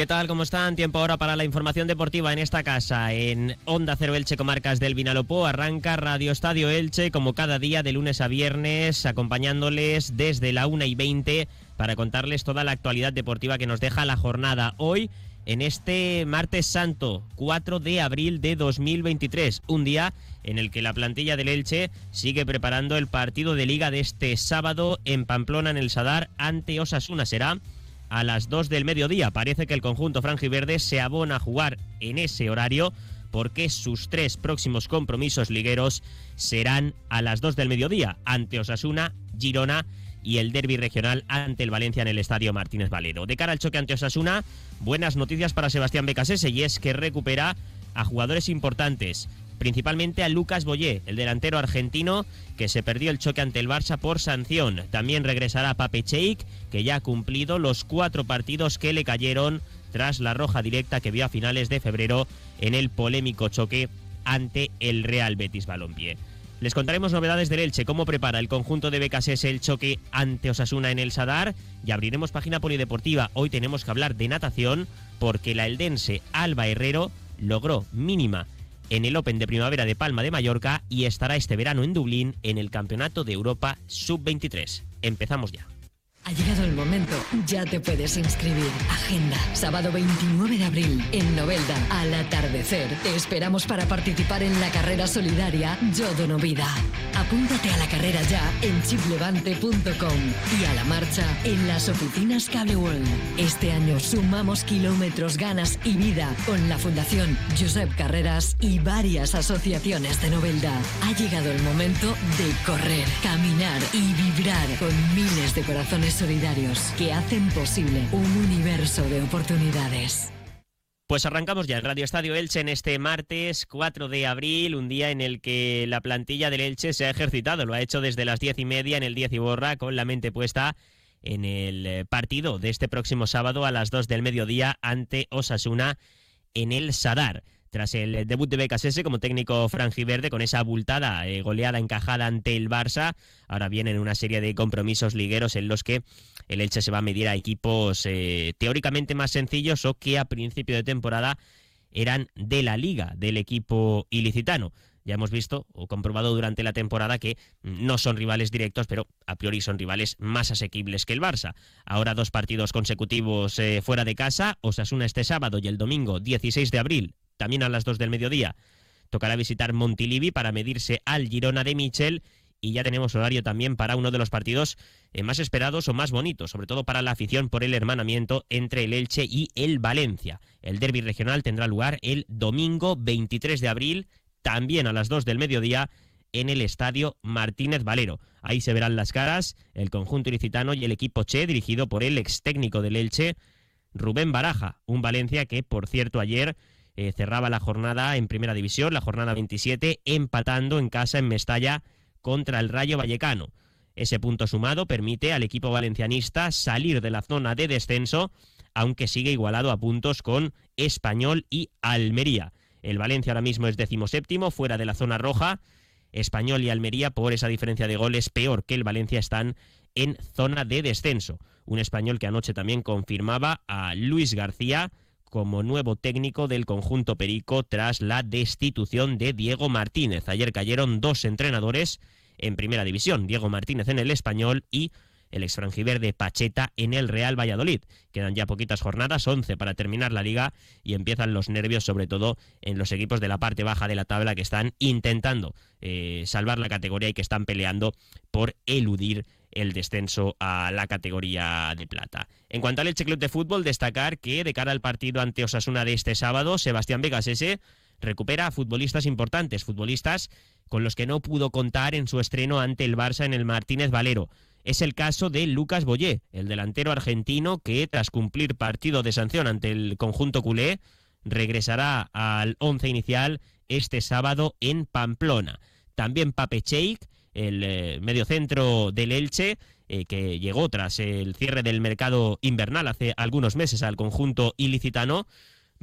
¿Qué tal? ¿Cómo están? Tiempo ahora para la información deportiva en esta casa, en Onda Cero Elche, comarcas del Vinalopó. Arranca Radio Estadio Elche, como cada día, de lunes a viernes, acompañándoles desde la 1 y 20 para contarles toda la actualidad deportiva que nos deja la jornada. Hoy, en este martes santo, 4 de abril de 2023, un día en el que la plantilla del Elche sigue preparando el partido de liga de este sábado en Pamplona, en el Sadar, ante Osasuna. Será a las 2 del mediodía. Parece que el conjunto franjiverde se abona a jugar en ese horario porque sus tres próximos compromisos ligueros serán a las 2 del mediodía ante Osasuna, Girona y el derby regional ante el Valencia en el Estadio Martínez Valero. De cara al choque ante Osasuna, buenas noticias para Sebastián Becasese y es que recupera a jugadores importantes principalmente a Lucas Boyé, el delantero argentino que se perdió el choque ante el Barça por sanción. También regresará Pape Cheik, que ya ha cumplido los cuatro partidos que le cayeron tras la roja directa que vio a finales de febrero en el polémico choque ante el Real Betis Balompié. Les contaremos novedades del Elche, cómo prepara el conjunto de BKS el choque ante Osasuna en el Sadar y abriremos página polideportiva. Hoy tenemos que hablar de natación porque la eldense Alba Herrero logró mínima en el Open de Primavera de Palma de Mallorca y estará este verano en Dublín en el Campeonato de Europa Sub-23. Empezamos ya. Ha llegado el momento, ya te puedes inscribir. Agenda, sábado 29 de abril, en Novelda, al atardecer. Te esperamos para participar en la carrera solidaria Yo Dono Vida. Apúntate a la carrera ya en chiplevante.com y a la marcha en las oficinas Cable World. Este año sumamos kilómetros, ganas y vida con la Fundación Josep Carreras y varias asociaciones de Novelda. Ha llegado el momento de correr, caminar y vibrar con miles de corazones solidarios que hacen posible un universo de oportunidades. Pues arrancamos ya en Radio Estadio Elche en este martes 4 de abril, un día en el que la plantilla del Elche se ha ejercitado. Lo ha hecho desde las diez y media en el 10 y borra, con la mente puesta en el eh, partido de este próximo sábado a las 2 del mediodía ante Osasuna en el Sadar tras el debut de Becasese como técnico franjiverde con esa abultada eh, goleada encajada ante el Barça. Ahora vienen una serie de compromisos ligueros en los que el Elche se va a medir a equipos eh, teóricamente más sencillos o que a principio de temporada eran de la liga del equipo ilicitano. Ya hemos visto o comprobado durante la temporada que no son rivales directos, pero a priori son rivales más asequibles que el Barça. Ahora dos partidos consecutivos eh, fuera de casa, Osasuna este sábado y el domingo 16 de abril también a las 2 del mediodía. Tocará visitar Montilivi para medirse al Girona de Michel y ya tenemos horario también para uno de los partidos eh, más esperados o más bonitos, sobre todo para la afición por el hermanamiento entre el Elche y el Valencia. El derby regional tendrá lugar el domingo 23 de abril, también a las 2 del mediodía, en el estadio Martínez Valero. Ahí se verán las caras, el conjunto ilicitano y el equipo Che, dirigido por el ex técnico del Elche, Rubén Baraja, un Valencia que, por cierto, ayer eh, cerraba la jornada en Primera División, la jornada 27, empatando en casa en Mestalla contra el Rayo Vallecano. Ese punto sumado permite al equipo valencianista salir de la zona de descenso, aunque sigue igualado a puntos con Español y Almería. El Valencia ahora mismo es decimoséptimo, fuera de la zona roja. Español y Almería, por esa diferencia de goles, peor que el Valencia, están en zona de descenso. Un español que anoche también confirmaba a Luis García como nuevo técnico del conjunto Perico tras la destitución de Diego Martínez. Ayer cayeron dos entrenadores en primera división, Diego Martínez en el español y el exfrangiverde Pacheta en el Real Valladolid. Quedan ya poquitas jornadas, 11 para terminar la liga y empiezan los nervios sobre todo en los equipos de la parte baja de la tabla que están intentando eh, salvar la categoría y que están peleando por eludir el descenso a la categoría de plata. En cuanto al Elche Club de Fútbol, destacar que de cara al partido ante Osasuna de este sábado, Sebastián Vegasese recupera a futbolistas importantes, futbolistas con los que no pudo contar en su estreno ante el Barça en el Martínez Valero. Es el caso de Lucas Boyé, el delantero argentino que tras cumplir partido de sanción ante el conjunto culé, regresará al once inicial este sábado en Pamplona. También Pape Cheik, el eh, mediocentro del Elche, eh, que llegó tras el cierre del mercado invernal hace algunos meses al conjunto ilicitano,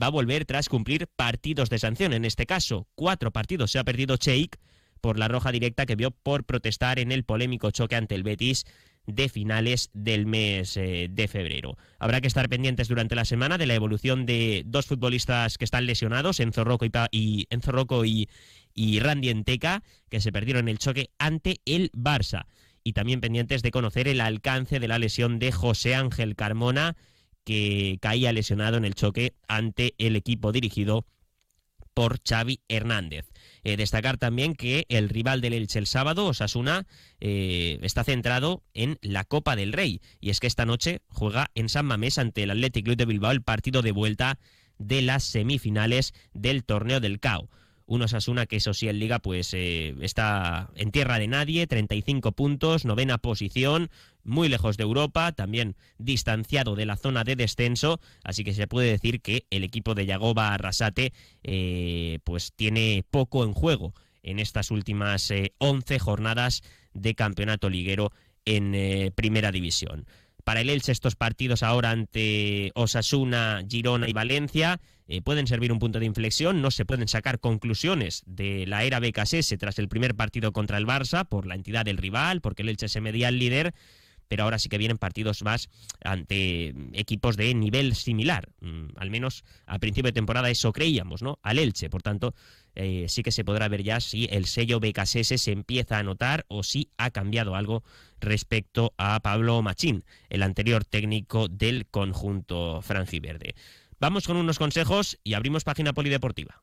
va a volver tras cumplir partidos de sanción. En este caso, cuatro partidos se ha perdido Cheik por la roja directa que vio por protestar en el polémico choque ante el Betis de finales del mes eh, de febrero. Habrá que estar pendientes durante la semana de la evolución de dos futbolistas que están lesionados, Enzo Rocco y, y, y Randy Enteca, que se perdieron el choque ante el Barça. Y también pendientes de conocer el alcance de la lesión de José Ángel Carmona, que caía lesionado en el choque ante el equipo dirigido por Xavi Hernández. Eh, destacar también que el rival del Elche el sábado, Osasuna, eh, está centrado en la Copa del Rey. Y es que esta noche juega en San Mamés ante el Athletic Club de Bilbao el partido de vuelta de las semifinales del torneo del CAO. Un Osasuna que eso sí en Liga pues eh, está en tierra de nadie, 35 puntos, novena posición, muy lejos de Europa, también distanciado de la zona de descenso, así que se puede decir que el equipo de Yagoba Arrasate eh, pues tiene poco en juego en estas últimas 11 eh, jornadas de campeonato liguero en primera división. Para el Elche estos partidos ahora ante Osasuna, Girona y Valencia eh, pueden servir un punto de inflexión, no se pueden sacar conclusiones de la era BKS tras el primer partido contra el Barça por la entidad del rival, porque el Elche se medía al líder, pero ahora sí que vienen partidos más ante equipos de nivel similar. Mm, al menos a principio de temporada eso creíamos, ¿no? Al Elche, por tanto, eh, sí que se podrá ver ya si el sello BKS se empieza a notar o si ha cambiado algo respecto a Pablo Machín, el anterior técnico del conjunto franjiverde. Vamos con unos consejos y abrimos página polideportiva.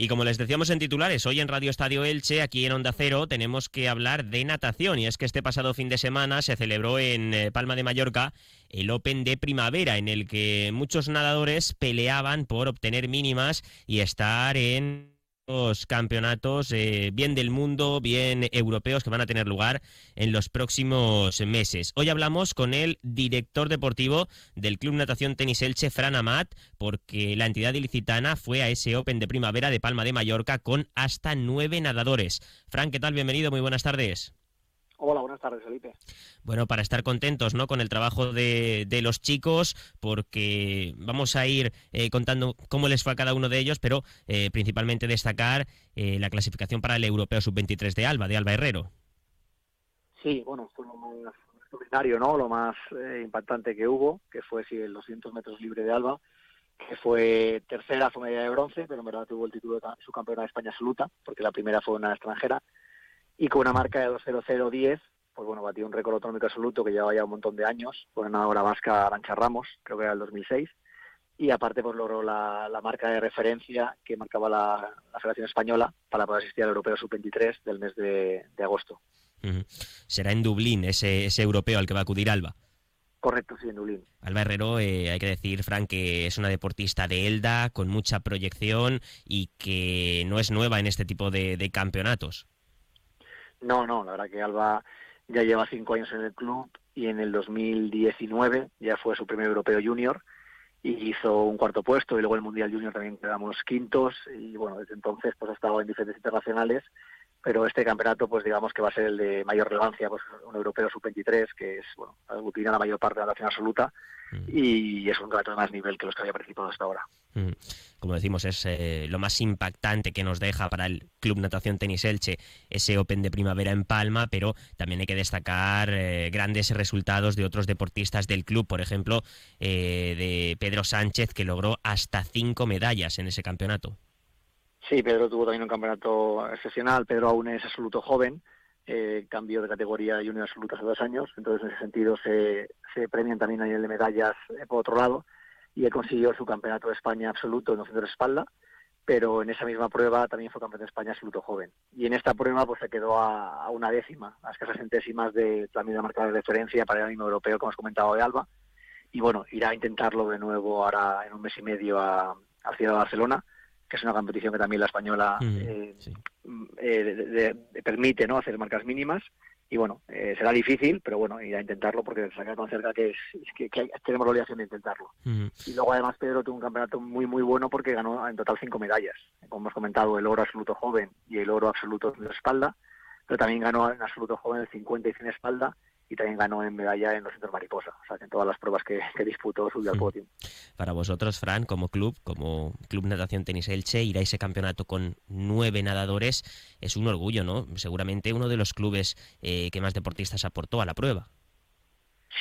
Y como les decíamos en titulares, hoy en Radio Estadio Elche, aquí en Onda Cero, tenemos que hablar de natación. Y es que este pasado fin de semana se celebró en eh, Palma de Mallorca el Open de primavera, en el que muchos nadadores peleaban por obtener mínimas y estar en campeonatos, eh, bien del mundo, bien europeos, que van a tener lugar en los próximos meses. Hoy hablamos con el director deportivo del Club Natación Tenis Elche, Fran Amat, porque la entidad ilicitana fue a ese Open de primavera de Palma de Mallorca con hasta nueve nadadores. Fran, ¿qué tal? Bienvenido, muy buenas tardes. Hola, buenas tardes, Felipe. Bueno, para estar contentos ¿no? con el trabajo de, los chicos, porque vamos a ir eh, contando cómo les fue a cada uno de ellos, pero eh, principalmente destacar eh, la clasificación para el Europeo Sub-23 de Alba, de Alba Herrero. Sí, bueno, fue lo más extraordinario, ¿no? Lo más impactante que hubo, que fue sí, el 200 metros libre de Alba, que fue tercera, fue medalla de bronce, pero en verdad tuvo el título de subcampeona de España absoluta, porque la primera fue una extranjera y con una marca de 2.0010, pues bueno, batió un récord autonómico absoluto que llevaba ya un montón de años, con una hora vasca Arancha Ramos, creo que era el 2006, y aparte pues logró la, marca de referencia que marcaba la, Federación Española para poder asistir al Europeo Sub-23 del mes de, agosto. Será en Dublín ese, ese europeo al que va a acudir Alba. Correcto, sí, en Dublín. Alba Herrero, eh, hay que decir, Frank, que es una deportista de Elda, con mucha proyección y que no es nueva en este tipo de campeonatos. No, no, la verdad que Alba ya lleva cinco años en el club y en el 2019 ya fue su primer europeo junior y hizo un cuarto puesto y luego el Mundial Junior también quedamos quintos y bueno, desde entonces pues ha estado en diferentes internacionales pero este campeonato pues digamos que va a ser el de mayor relevancia, pues un europeo sub-23 que es, bueno, aglutina la mayor parte de la nación absoluta mm. y es un campeonato de más nivel que los que había participado hasta ahora. Mm. Como decimos, es eh, lo más impactante que nos deja para el Club Natación Tenis Elche ese Open de primavera en Palma, pero también hay que destacar eh, grandes resultados de otros deportistas del club, por ejemplo, eh, de Pedro Sánchez, que logró hasta cinco medallas en ese campeonato. Sí, Pedro tuvo también un campeonato excepcional. Pedro aún es absoluto joven, eh, cambió de categoría junior absoluto hace dos años, entonces en ese sentido se, premian también a nivel de medallas eh, por otro lado, y él consiguió su campeonato de España absoluto en 200 de espalda, pero en esa misma prueba también fue campeón de España absoluto joven. Y en esta prueba pues se quedó a, una décima, a escasas centésimas de también de marcar de referencia para el mismo europeo, como has comentado de Alba. Y bueno, irá a intentarlo de nuevo ahora en un mes y medio a, a Ciudad de Barcelona, que es una competición que también la española eh, eh, permite no hacer marcas mínimas. Y bueno, eh, será difícil, pero bueno, ir a intentarlo porque se tan cerca que, es, que, tenemos la obligación de intentarlo. Y luego además Pedro tuvo un campeonato muy muy bueno porque ganó en total cinco medallas, como hemos comentado, el oro absoluto joven y el oro absoluto de espalda, pero también ganó en absoluto joven el 50 y 100 espalda y también ganó en medalla en los centros mariposa, o sea que en todas las pruebas que, disputó subió al podio. Para vosotros, Fran, como club, como Club Natación Tenis Elche, ir a ese campeonato con nueve nadadores es un orgullo, ¿no? Seguramente uno de los clubes eh, que más deportistas aportó a la prueba.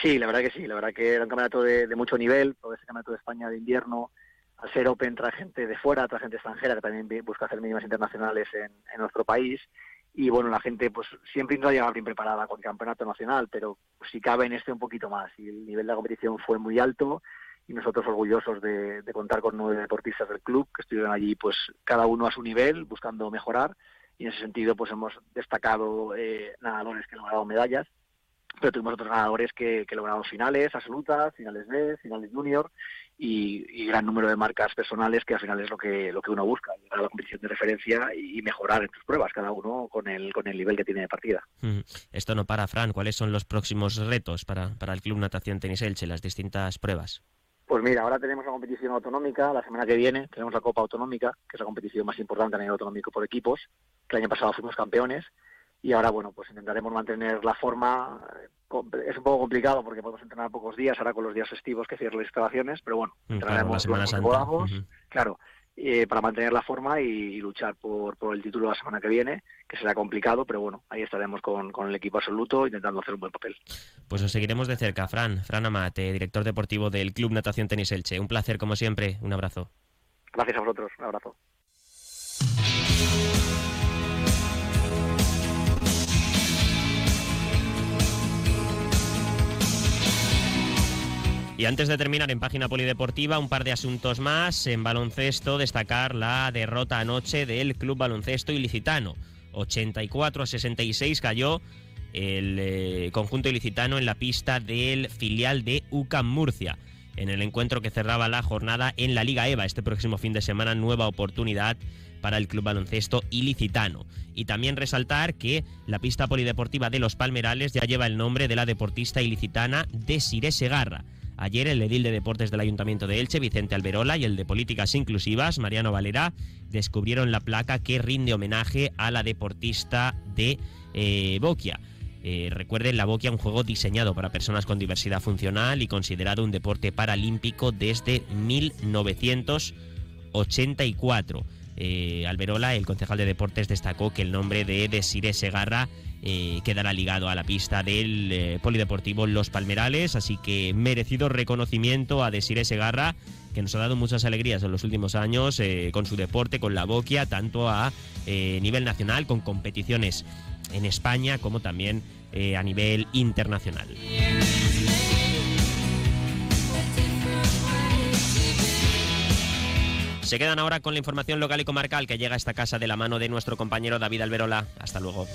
Sí, la verdad que sí, la verdad que era un campeonato de, mucho nivel, todo ese campeonato de España de invierno, al ser Open trae gente de fuera, trae gente extranjera que también busca hacer mínimas internacionales en, en nuestro país y bueno, la gente pues siempre no llegado bien preparada con el campeonato nacional, pero si cabe en este un poquito más. Y el nivel de la competición fue muy alto y nosotros orgullosos de, contar con nueve deportistas del club que estuvieron allí pues cada uno a su nivel buscando mejorar y en ese sentido pues hemos destacado eh, nadadores que han logrado medallas pero tuvimos otros ganadores que, que lograron finales absolutas, finales B, finales junior y, gran número de marcas personales que al final es lo que lo que uno busca llegar a la competición de referencia y mejorar en sus pruebas cada uno con el con el nivel que tiene de partida. Esto no para Fran. Cuáles son los próximos retos para, para el club natación tenis elche las distintas pruebas pues mira, ahora tenemos la competición autonómica, la semana que viene tenemos la Copa Autonómica, que es la competición más importante a nivel autonómico por equipos, que el año pasado fuimos campeones, y ahora, bueno, pues intentaremos mantener la forma. Es un poco complicado porque podemos entrenar pocos días, ahora con los días festivos que cierran las instalaciones, pero bueno, mm, entrenaremos claro, la semana claro, eh, para mantener la forma y, luchar por, por, el título la semana que viene, que será complicado, pero bueno, ahí estaremos con, con, el equipo absoluto intentando hacer un buen papel. Pues os seguiremos de cerca, Fran, Fran Amate, director deportivo del Club Natación Tenis Elche. Un placer, como siempre, un abrazo. Gracias a vosotros, un abrazo. Y antes de terminar en página polideportiva, un par de asuntos más. En baloncesto, destacar la derrota anoche del Club Baloncesto Ilicitano. 84 a 66 cayó el eh, conjunto ilicitano en la pista del filial de UCAM Murcia. En el encuentro que cerraba la jornada en la Liga EVA este próximo fin de semana, nueva oportunidad para el Club Baloncesto Ilicitano. Y también resaltar que la pista polideportiva de Los Palmerales ya lleva el nombre de la deportista ilicitana Desiree Segarra. Ayer el edil de deportes del Ayuntamiento de Elche, Vicente Alberola, y el de políticas inclusivas, Mariano Valera, descubrieron la placa que rinde homenaje a la deportista de eh, Boquia. Eh, recuerden, la Boquia, un juego diseñado para personas con diversidad funcional y considerado un deporte paralímpico desde 1984. Eh, Alberola, el concejal de deportes, destacó que el nombre de Desiree Segarra eh, quedará ligado a la pista del eh, Polideportivo Los Palmerales, así que merecido reconocimiento a Desiree Segarra, que nos ha dado muchas alegrías en los últimos años con su deporte, con la boquia, tanto a nivel nacional, con competiciones en España, como también a nivel internacional. Se quedan ahora con la información local y comarcal que llega a esta casa de la mano de nuestro compañero David Alberola. Hasta luego.